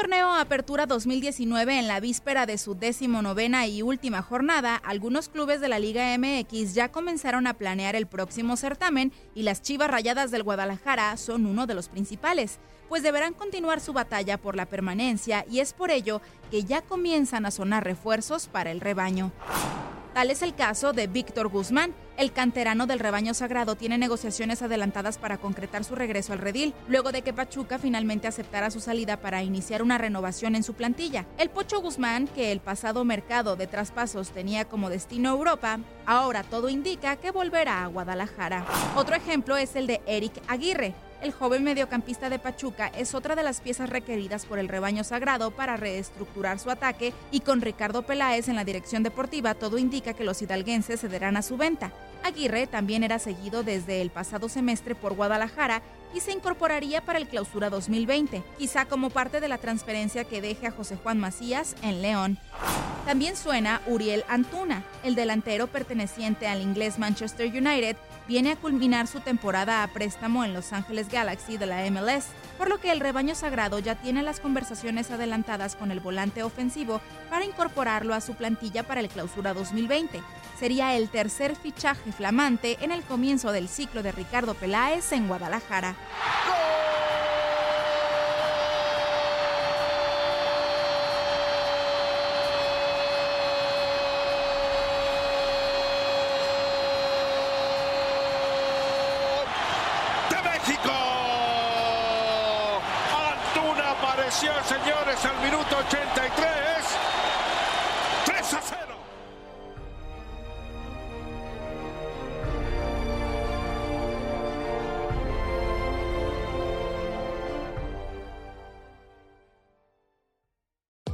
Torneo Apertura 2019 en la víspera de su decimonovena y última jornada, algunos clubes de la Liga MX ya comenzaron a planear el próximo certamen y las Chivas Rayadas del Guadalajara son uno de los principales, pues deberán continuar su batalla por la permanencia y es por ello que ya comienzan a sonar refuerzos para el rebaño. Tal es el caso de Víctor Guzmán. El canterano del rebaño sagrado tiene negociaciones adelantadas para concretar su regreso al redil, luego de que Pachuca finalmente aceptara su salida para iniciar una renovación en su plantilla. El Pocho Guzmán, que el pasado mercado de traspasos tenía como destino Europa, ahora todo indica que volverá a Guadalajara. Otro ejemplo es el de Eric Aguirre. El joven mediocampista de Pachuca es otra de las piezas requeridas por el rebaño sagrado para reestructurar su ataque y con Ricardo Peláez en la dirección deportiva todo indica que los hidalguenses cederán a su venta. Aguirre también era seguido desde el pasado semestre por Guadalajara y se incorporaría para el clausura 2020, quizá como parte de la transferencia que deje a José Juan Macías en León. También suena Uriel Antuna, el delantero perteneciente al inglés Manchester United, viene a culminar su temporada a préstamo en Los Ángeles Galaxy de la MLS, por lo que el rebaño sagrado ya tiene las conversaciones adelantadas con el volante ofensivo para incorporarlo a su plantilla para el clausura 2020. Sería el tercer fichaje flamante en el comienzo del ciclo de Ricardo Peláez en Guadalajara. de México. Antuna apareció, señores, al minuto 83. 3 a 0.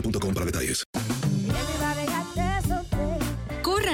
boostmobile.com para detalles.